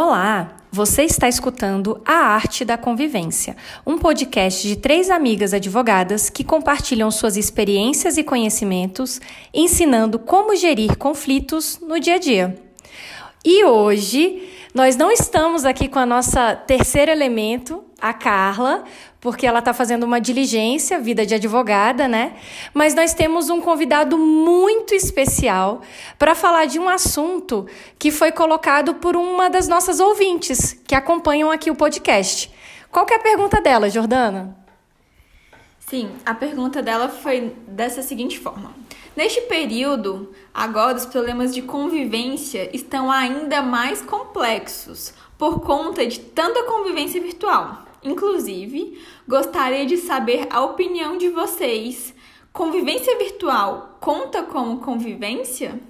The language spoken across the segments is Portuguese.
Olá, você está escutando A Arte da Convivência, um podcast de três amigas advogadas que compartilham suas experiências e conhecimentos, ensinando como gerir conflitos no dia a dia. E hoje nós não estamos aqui com a nossa terceiro elemento, a Carla, porque ela está fazendo uma diligência, vida de advogada, né? Mas nós temos um convidado muito especial para falar de um assunto que foi colocado por uma das nossas ouvintes que acompanham aqui o podcast. Qual é a pergunta dela, Jordana? Sim, a pergunta dela foi dessa seguinte forma: Neste período, agora os problemas de convivência estão ainda mais complexos por conta de tanta convivência virtual. Inclusive, gostaria de saber a opinião de vocês. Convivência virtual conta como convivência?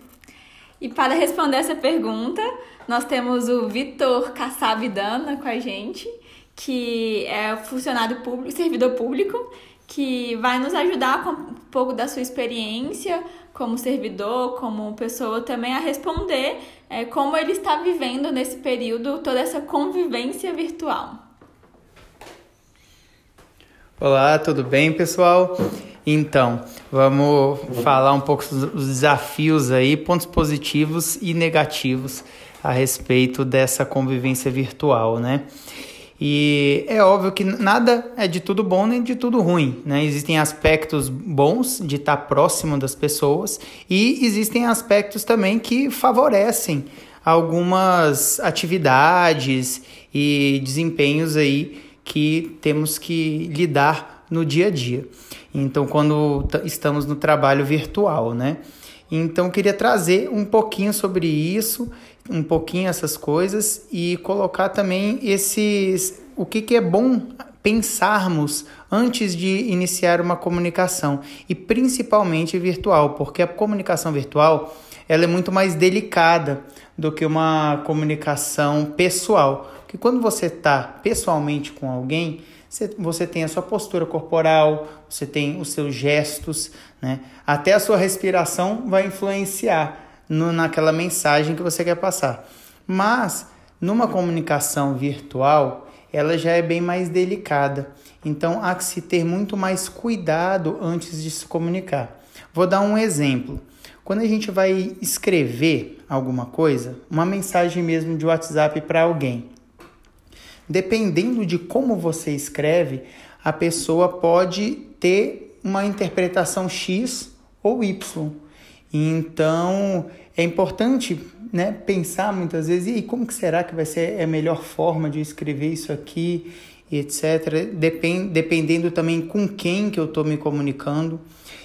E para responder essa pergunta, nós temos o Vitor Kassab Dana com a gente, que é funcionário público, servidor público que vai nos ajudar com um pouco da sua experiência como servidor, como pessoa também a responder é, como ele está vivendo nesse período toda essa convivência virtual. Olá, tudo bem, pessoal? Então, vamos falar um pouco dos desafios aí, pontos positivos e negativos a respeito dessa convivência virtual, né? E é óbvio que nada é de tudo bom nem de tudo ruim, né? Existem aspectos bons de estar próximo das pessoas e existem aspectos também que favorecem algumas atividades e desempenhos aí que temos que lidar no dia a dia. Então, quando estamos no trabalho virtual, né? Então, queria trazer um pouquinho sobre isso, um pouquinho essas coisas e colocar também esses o que, que é bom pensarmos antes de iniciar uma comunicação e principalmente virtual, porque a comunicação virtual ela é muito mais delicada do que uma comunicação pessoal. Que quando você está pessoalmente com alguém, você tem a sua postura corporal, você tem os seus gestos, né? Até a sua respiração vai influenciar no, naquela mensagem que você quer passar. Mas numa comunicação virtual, ela já é bem mais delicada. Então há que se ter muito mais cuidado antes de se comunicar. Vou dar um exemplo. Quando a gente vai escrever alguma coisa, uma mensagem mesmo de WhatsApp para alguém, dependendo de como você escreve, a pessoa pode ter uma interpretação X ou Y. Então é importante né, pensar muitas vezes, e como que será que vai ser a melhor forma de escrever isso aqui, e etc. Depend, dependendo também com quem que eu estou me comunicando.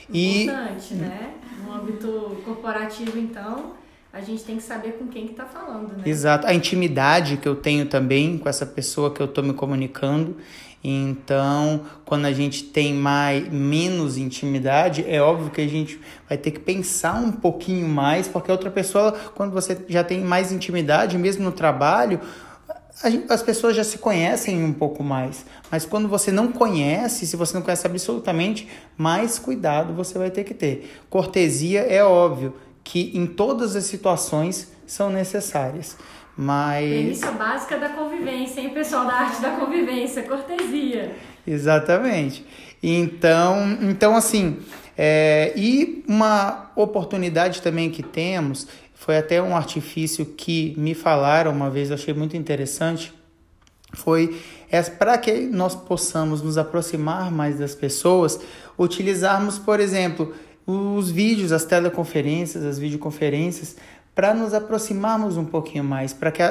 Importante, e, né? No âmbito corporativo, então, a gente tem que saber com quem que está falando, né? Exato. A intimidade que eu tenho também com essa pessoa que eu estou me comunicando. Então, quando a gente tem mais menos intimidade, é óbvio que a gente vai ter que pensar um pouquinho mais, porque a outra pessoa, quando você já tem mais intimidade, mesmo no trabalho, Gente, as pessoas já se conhecem um pouco mais, mas quando você não conhece, se você não conhece absolutamente, mais cuidado você vai ter que ter. Cortesia é óbvio que em todas as situações são necessárias. Mas. Premissa básica da convivência, hein, pessoal da arte da convivência, cortesia. Exatamente. Então, então assim, é, e uma oportunidade também que temos, foi até um artifício que me falaram uma vez, eu achei muito interessante, foi é, para que nós possamos nos aproximar mais das pessoas, utilizarmos, por exemplo, os vídeos, as teleconferências, as videoconferências, para nos aproximarmos um pouquinho mais, para que,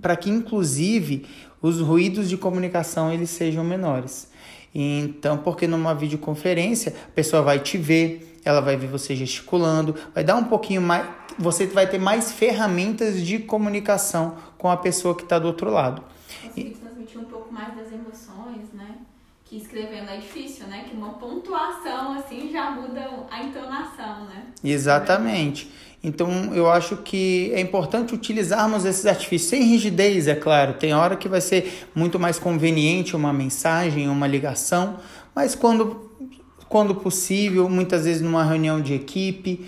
para que inclusive os ruídos de comunicação eles sejam menores. Então, porque numa videoconferência a pessoa vai te ver, ela vai ver você gesticulando, vai dar um pouquinho mais, você vai ter mais ferramentas de comunicação com a pessoa que está do outro lado. Conseguir transmitir um pouco mais das emoções, né? Que escrevendo é difícil, né? Que uma pontuação assim já muda a entonação, né? Exatamente. Então eu acho que é importante utilizarmos esses artifícios sem rigidez, é claro. Tem hora que vai ser muito mais conveniente uma mensagem, uma ligação, mas quando quando possível, muitas vezes numa reunião de equipe,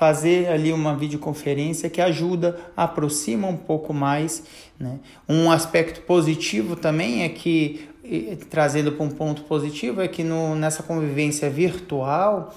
fazer ali uma videoconferência que ajuda, aproxima um pouco mais. Né? Um aspecto positivo também é que, trazendo para um ponto positivo, é que no, nessa convivência virtual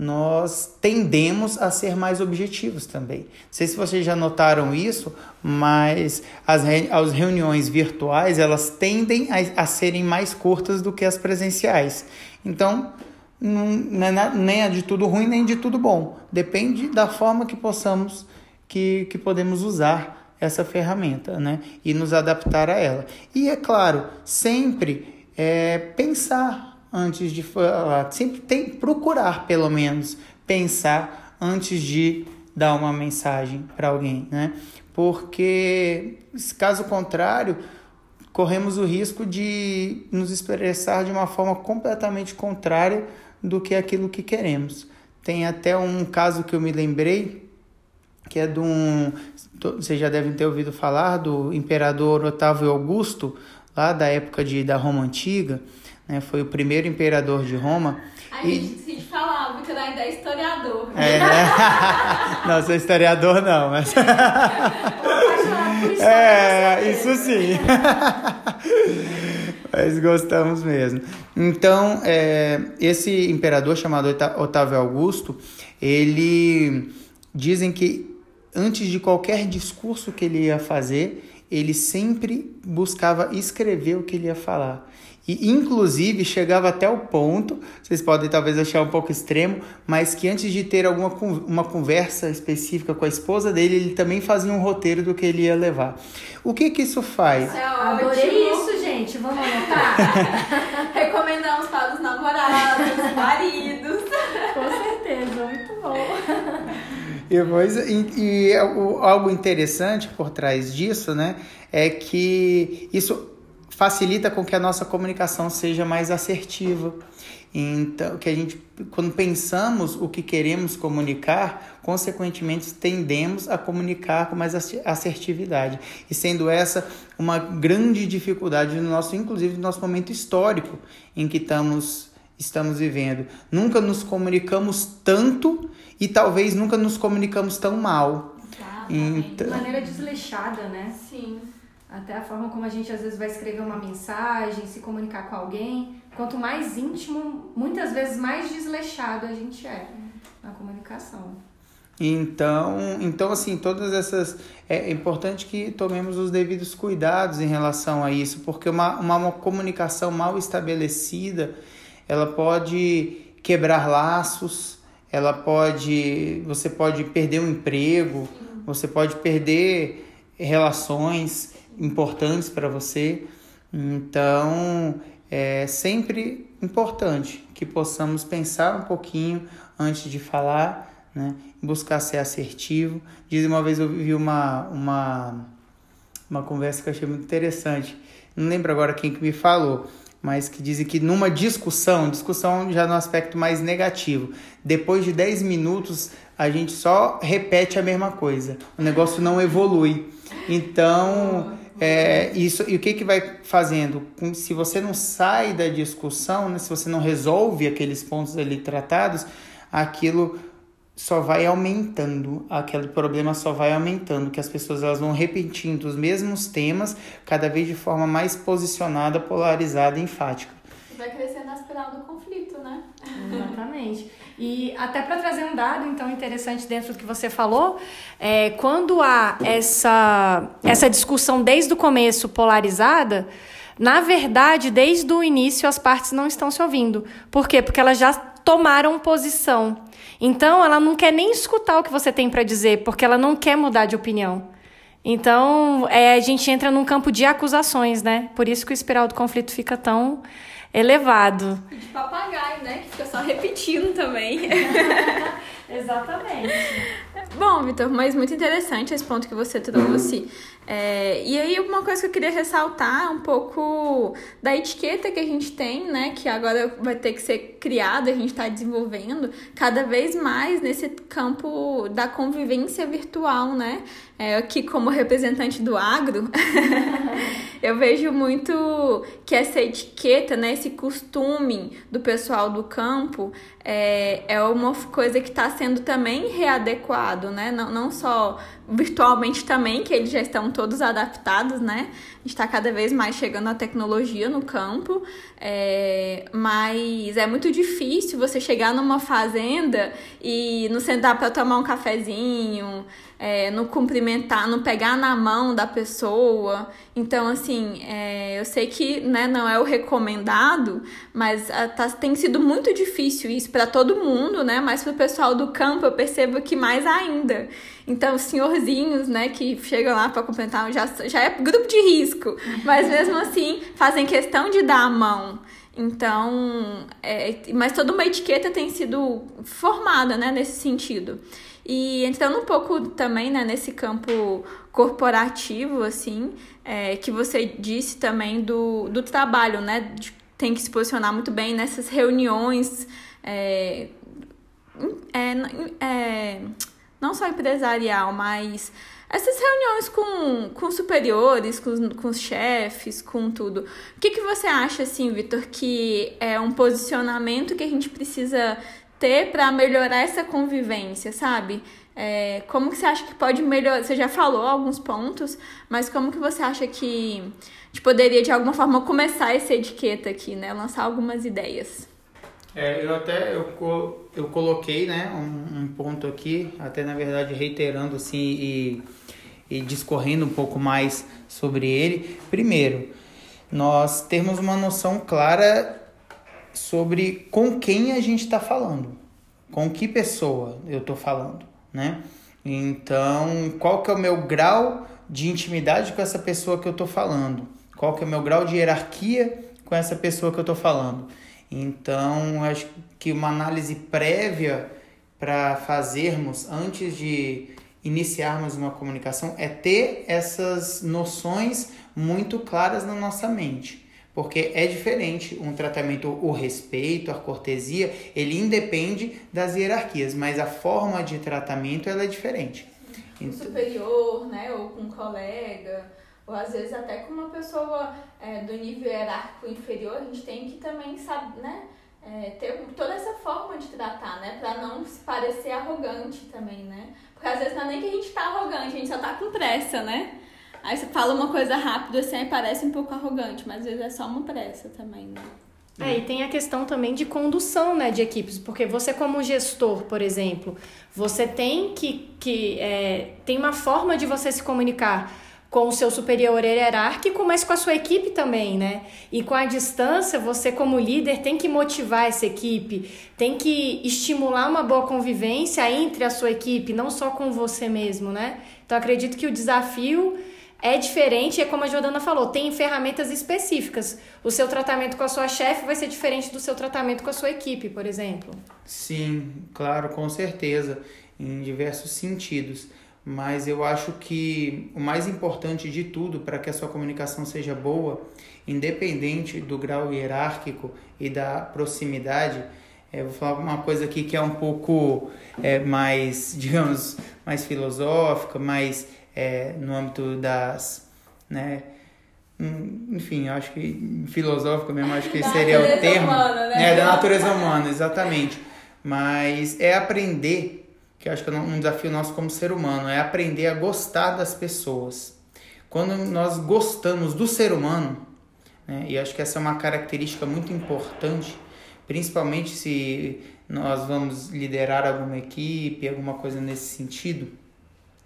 nós tendemos a ser mais objetivos também. Não sei se vocês já notaram isso, mas as, as reuniões virtuais elas tendem a, a serem mais curtas do que as presenciais. Então, não, não é nem é de tudo ruim nem de tudo bom. Depende da forma que possamos, que, que podemos usar essa ferramenta, né? E nos adaptar a ela. E é claro, sempre é, pensar antes de falar. Sempre tem procurar, pelo menos, pensar antes de dar uma mensagem para alguém, né? Porque, caso contrário, corremos o risco de nos expressar de uma forma completamente contrária do que aquilo que queremos. Tem até um caso que eu me lembrei, que é de um. Vocês já devem ter ouvido falar do imperador Otávio Augusto, lá da época de, da Roma Antiga né? Foi o primeiro imperador de Roma. A e... gente se falar, o Victor ainda é historiador. É, né? não, sou historiador não, mas... é, isso sim. mas gostamos mesmo. Então, é, esse imperador chamado Otávio Augusto, ele... Dizem que antes de qualquer discurso que ele ia fazer, ele sempre buscava escrever o que ele ia falar. E, inclusive, chegava até o ponto, vocês podem talvez achar um pouco extremo, mas que antes de ter alguma uma conversa específica com a esposa dele, ele também fazia um roteiro do que ele ia levar. O que que isso faz? Isso é Adorei isso, gente. Vamos anotar? Recomendamos para os namorados, maridos. Com certeza, muito bom. E, depois, e, e algo interessante por trás disso, né, é que isso facilita com que a nossa comunicação seja mais assertiva. Então, que a gente, quando pensamos o que queremos comunicar, consequentemente tendemos a comunicar com mais assertividade. E sendo essa uma grande dificuldade no nosso, inclusive no nosso momento histórico em que estamos estamos vivendo. Nunca nos comunicamos tanto e talvez nunca nos comunicamos tão mal. então... De maneira desleixada, né? Sim. Até a forma como a gente às vezes vai escrever uma mensagem, se comunicar com alguém. Quanto mais íntimo, muitas vezes mais desleixado a gente é na comunicação. Então, então assim, todas essas é importante que tomemos os devidos cuidados em relação a isso, porque uma, uma, uma comunicação mal estabelecida, ela pode quebrar laços, ela pode, você pode perder um emprego, você pode perder relações importantes para você. Então, é sempre importante que possamos pensar um pouquinho antes de falar, né? buscar ser assertivo. Diz uma vez eu vi uma, uma, uma conversa que eu achei muito interessante. Não lembro agora quem que me falou, mas que dizem que numa discussão, discussão já no aspecto mais negativo, depois de 10 minutos a gente só repete a mesma coisa. O negócio não evolui. Então, é, isso, e o que, que vai fazendo? Se você não sai da discussão, né, se você não resolve aqueles pontos ali tratados, aquilo só vai aumentando, aquele problema só vai aumentando, que as pessoas elas vão repetindo os mesmos temas, cada vez de forma mais posicionada, polarizada e enfática. Vai crescendo a espiral do conflito, né? Exatamente. E até para trazer um dado então interessante dentro do que você falou, é, quando há essa, essa discussão desde o começo polarizada, na verdade, desde o início as partes não estão se ouvindo. Por quê? Porque elas já tomaram posição. Então, ela não quer nem escutar o que você tem para dizer, porque ela não quer mudar de opinião. Então, é, a gente entra num campo de acusações, né? Por isso que o espiral do conflito fica tão elevado. De papagaio, né? Que fica só repetindo também. Exatamente. Bom, Vitor, mas muito interessante esse ponto que você trouxe. É, e aí, uma coisa que eu queria ressaltar um pouco da etiqueta que a gente tem, né? Que agora vai ter que ser criada, a gente está desenvolvendo cada vez mais nesse campo da convivência virtual, né? É, aqui, como representante do agro, Eu vejo muito que essa etiqueta, né, esse costume do pessoal do campo é, é uma coisa que está sendo também readequado, né? Não, não só virtualmente também, que eles já estão todos adaptados, né? A está cada vez mais chegando à tecnologia no campo, é, mas é muito difícil você chegar numa fazenda e não sentar para tomar um cafezinho, é, não cumprimentar, não pegar na mão da pessoa. Então, assim, é, eu sei que né, não é o recomendado, mas a, tá, tem sido muito difícil isso para todo mundo, né? Mas para o pessoal do campo eu percebo que mais ainda. Então, os senhorzinhos, né, que chegam lá para cumprimentar, já, já é grupo de risco, mas mesmo assim fazem questão de dar a mão. Então, é, mas toda uma etiqueta tem sido formada, né, nesse sentido. E entrando um pouco também, né, nesse campo corporativo, assim, é, que você disse também do, do trabalho, né, de, tem que se posicionar muito bem nessas reuniões, é, é, é não só empresarial, mas essas reuniões com, com superiores, com, com os chefes, com tudo. O que, que você acha, assim, Vitor, que é um posicionamento que a gente precisa ter para melhorar essa convivência, sabe? É, como que você acha que pode melhorar? Você já falou alguns pontos, mas como que você acha que a gente poderia, de alguma forma, começar essa etiqueta aqui, né? Lançar algumas ideias. É, eu até eu, eu coloquei né, um, um, ponto aqui, até na verdade reiterando assim e, e discorrendo um pouco mais sobre ele. Primeiro, nós temos uma noção clara sobre com quem a gente está falando, com que pessoa eu estou falando, né? Então, qual que é o meu grau de intimidade com essa pessoa que eu estou falando? Qual que é o meu grau de hierarquia com essa pessoa que eu estou falando? Então, acho que uma análise prévia para fazermos antes de iniciarmos uma comunicação é ter essas noções muito claras na nossa mente. Porque é diferente um tratamento, o respeito, a cortesia, ele independe das hierarquias, mas a forma de tratamento ela é diferente. Com superior, né, ou com colega, ou às vezes até com uma pessoa é, do nível hierárquico inferior, a gente tem que também saber, né? É, ter toda essa forma de tratar, né? Pra não se parecer arrogante também, né? Porque às vezes não é nem que a gente tá arrogante, a gente só tá com pressa, né? Aí você fala uma coisa rápido assim, aí parece um pouco arrogante, mas às vezes é só uma pressa também, né? É, e tem a questão também de condução né, de equipes, porque você como gestor, por exemplo, você tem que, que é, tem uma forma de você se comunicar com o seu superior hierárquico, mas com a sua equipe também, né? E com a distância, você como líder tem que motivar essa equipe, tem que estimular uma boa convivência entre a sua equipe, não só com você mesmo, né? Então acredito que o desafio é diferente, é como a Jordana falou, tem ferramentas específicas. O seu tratamento com a sua chefe vai ser diferente do seu tratamento com a sua equipe, por exemplo. Sim, claro, com certeza, em diversos sentidos mas eu acho que o mais importante de tudo para que a sua comunicação seja boa, independente do grau hierárquico e da proximidade, é, vou falar uma coisa aqui que é um pouco é, mais, digamos, mais filosófica, mais é, no âmbito das, né, hum, enfim, acho que filosófico mesmo, acho que da seria o termo. Humana, né? É, da natureza humana, exatamente. Mas é aprender que acho que é um desafio nosso como ser humano, é aprender a gostar das pessoas. Quando nós gostamos do ser humano, né, e acho que essa é uma característica muito importante, principalmente se nós vamos liderar alguma equipe, alguma coisa nesse sentido,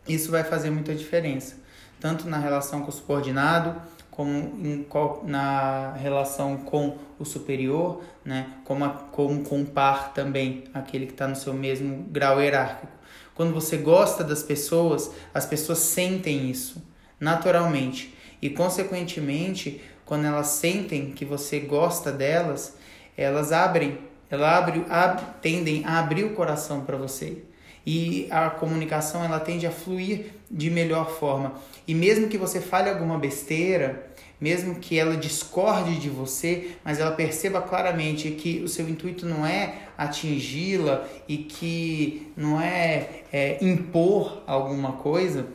isso vai fazer muita diferença, tanto na relação com o subordinado, como em, na relação com o superior, né? como, a, como com o par também, aquele que está no seu mesmo grau hierárquico. Quando você gosta das pessoas, as pessoas sentem isso naturalmente e, consequentemente, quando elas sentem que você gosta delas, elas abrem, elas abrem, ab, tendem a abrir o coração para você e a comunicação ela tende a fluir de melhor forma. E mesmo que você fale alguma besteira, mesmo que ela discorde de você, mas ela perceba claramente que o seu intuito não é atingi-la e que não é, é impor alguma coisa,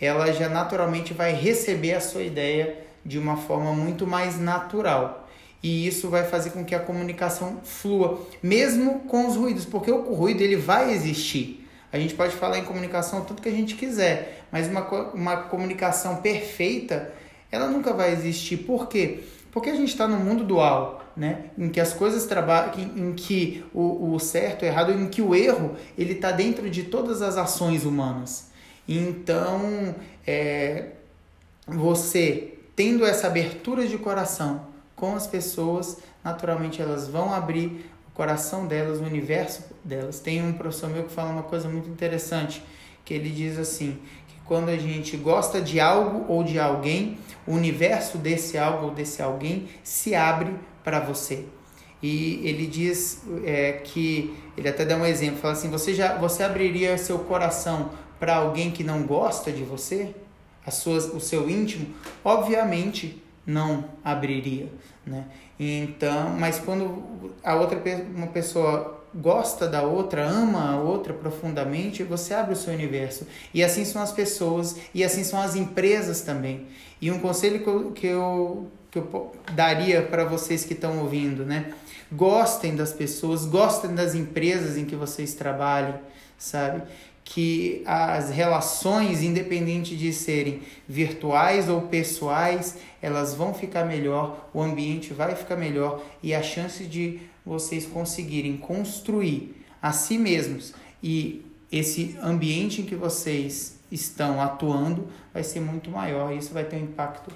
ela já naturalmente vai receber a sua ideia de uma forma muito mais natural. E isso vai fazer com que a comunicação flua, mesmo com os ruídos, porque o ruído ele vai existir. A gente pode falar em comunicação tudo que a gente quiser, mas uma, uma comunicação perfeita, ela nunca vai existir. Por quê? Porque a gente está no mundo dual, né? Em que as coisas trabalham, em, que o, o certo, o errado, em que o erro ele está dentro de todas as ações humanas. Então, é, você tendo essa abertura de coração com as pessoas, naturalmente elas vão abrir coração delas, o universo delas. Tem um professor meu que fala uma coisa muito interessante, que ele diz assim, que quando a gente gosta de algo ou de alguém, o universo desse algo ou desse alguém se abre para você. E ele diz é, que, ele até dá um exemplo, fala assim, você já você abriria seu coração para alguém que não gosta de você? As suas, o seu íntimo? Obviamente não abriria, né? Então, mas quando a outra uma pessoa gosta da outra, ama a outra profundamente, você abre o seu universo. E assim são as pessoas, e assim são as empresas também. E um conselho que eu, que eu, que eu daria para vocês que estão ouvindo, né? Gostem das pessoas, gostem das empresas em que vocês trabalhem, sabe? Que as relações, independente de serem virtuais ou pessoais, elas vão ficar melhor, o ambiente vai ficar melhor e a chance de vocês conseguirem construir a si mesmos e esse ambiente em que vocês estão atuando vai ser muito maior e isso vai ter um impacto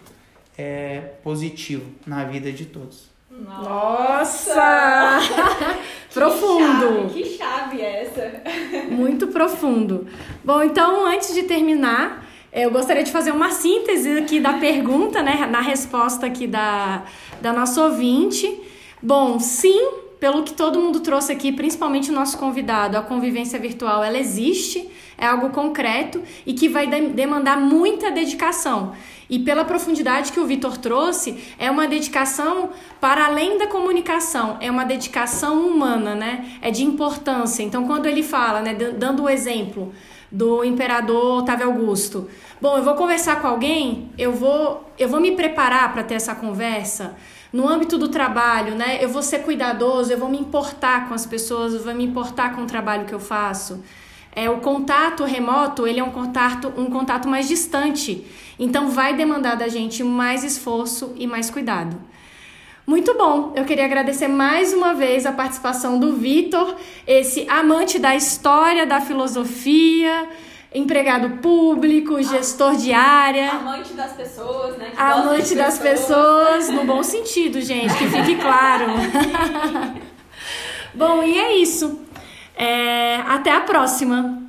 é, positivo na vida de todos. Nossa! profundo! Que chave, que chave é essa? Muito profundo. Bom, então antes de terminar, eu gostaria de fazer uma síntese aqui da pergunta, né, na resposta aqui da, da nossa ouvinte. Bom, sim, pelo que todo mundo trouxe aqui, principalmente o nosso convidado, a convivência virtual ela existe, é algo concreto e que vai demandar muita dedicação. E pela profundidade que o Vitor trouxe, é uma dedicação para além da comunicação, é uma dedicação humana, né? É de importância. Então, quando ele fala, né, dando o exemplo do imperador Otávio Augusto, bom, eu vou conversar com alguém, eu vou, eu vou me preparar para ter essa conversa no âmbito do trabalho, né? Eu vou ser cuidadoso, eu vou me importar com as pessoas, eu vou me importar com o trabalho que eu faço. É, o contato remoto, ele é um contato, um contato mais distante. Então vai demandar da gente mais esforço e mais cuidado. Muito bom. Eu queria agradecer mais uma vez a participação do Vitor, esse amante da história, da filosofia, empregado público, gestor de área. Amante das pessoas, né? Que amante das pessoas. pessoas, no bom sentido, gente, que fique claro. bom, e é isso. É, até a próxima.